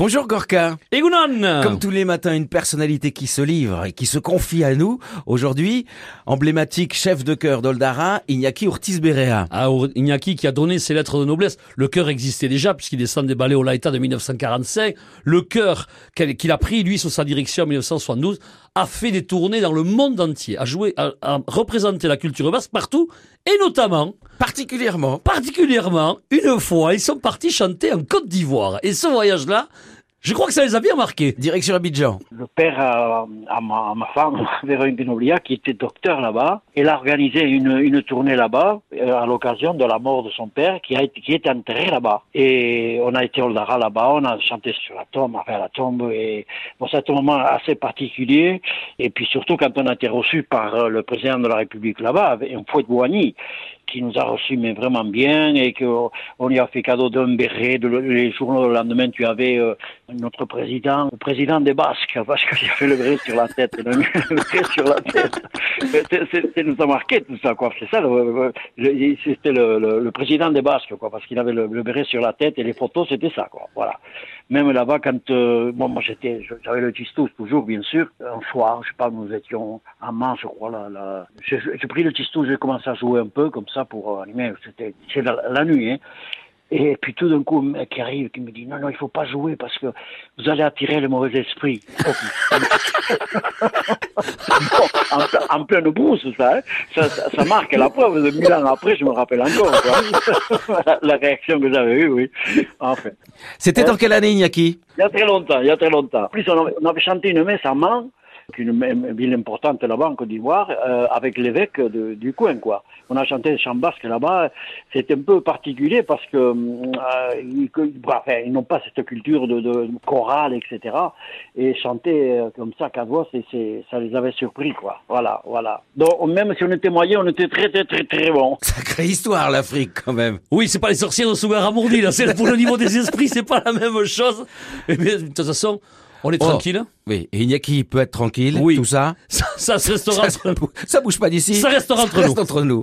Bonjour Gorka. Egunon Comme tous les matins, une personnalité qui se livre et qui se confie à nous. Aujourd'hui, emblématique chef de chœur d'Oldara, Iñaki Ortiz Berea. Ah, Iñaki qui a donné ses lettres de noblesse. Le chœur existait déjà puisqu'il descend des ballets au Laïta de 1945. Le chœur qu'il a pris, lui, sous sa direction en 1972, a fait des tournées dans le monde entier, a joué, a, a représenté la culture basque partout, et notamment, Particulièrement. particulièrement, une fois, ils sont partis chanter en Côte d'Ivoire. Et ce voyage-là, je crois que ça les a bien marqués. Direction Abidjan. Le père à, à ma, à ma femme, Véronique Benoblia, qui était docteur là-bas, elle a organisé une, une tournée là-bas euh, à l'occasion de la mort de son père qui, a été, qui était enterré là-bas. Et on a été au Dara là-bas, on a chanté sur la tombe, enfin la tombe. Et bon, c'est un moment assez particulier. Et puis surtout quand on a été reçu par euh, le président de la République là-bas, un fouet de Boigny, qui nous a reçus mais vraiment bien et qu'on lui a fait cadeau d'un béret. Les journaux le lendemain, tu avais euh, notre président, le président des Basques, parce qu'il avait le béret sur la tête, le, le béret sur la tête. Ça nous a marqué tout ça, quoi. C'est ça, c'était le, président des Basques, quoi, parce qu'il avait le, béret sur la tête et les photos, c'était ça, quoi. Voilà. Même là-bas, quand euh, bon, moi j'étais, j'avais le tistous toujours, bien sûr. Un soir, je sais pas, nous étions à Mans, je crois. Là, là. J'ai, pris le tistous, j'ai commencé à jouer un peu comme ça pour animer. C'était, c'est la, la nuit. Hein. Et puis tout d'un coup, un mec qui arrive, qui me dit non, non, il faut pas jouer parce que vous allez attirer le mauvais esprit. en, en, pleine brousse, ça, hein. ça, ça, ça, marque la preuve. De mille ans après, je me rappelle encore la, la, réaction que j'avais eue, oui. En fait. C'était en quelle année, Iñaki? Il y a très longtemps, il y a très longtemps. En plus, on avait, on avait chanté une messe à Mans une ville importante là-bas en Côte d'Ivoire, euh, avec l'évêque du coin, quoi. On a chanté le chant basque là-bas. C'est un peu particulier parce que euh, ils, enfin, ils n'ont pas cette culture de, chorale, etc. Et chanter euh, comme ça qu'à voix, c'est, ça les avait surpris, quoi. Voilà, voilà. Donc même si on était moyen, on était très, très, très, très bon. Sacrée histoire l'Afrique quand même. Oui, c'est pas les sorciers de Sougar-Amourdi, là. C'est pour le niveau des esprits, c'est pas la même chose. Mais de toute façon. On est Oh, tranquille Oui, et Iñaki peut être tranquille, Oui. tout ça Ça, ça, restera ça, ça bouge pas d'ici. Ça restera entre ça reste nous. entre nous.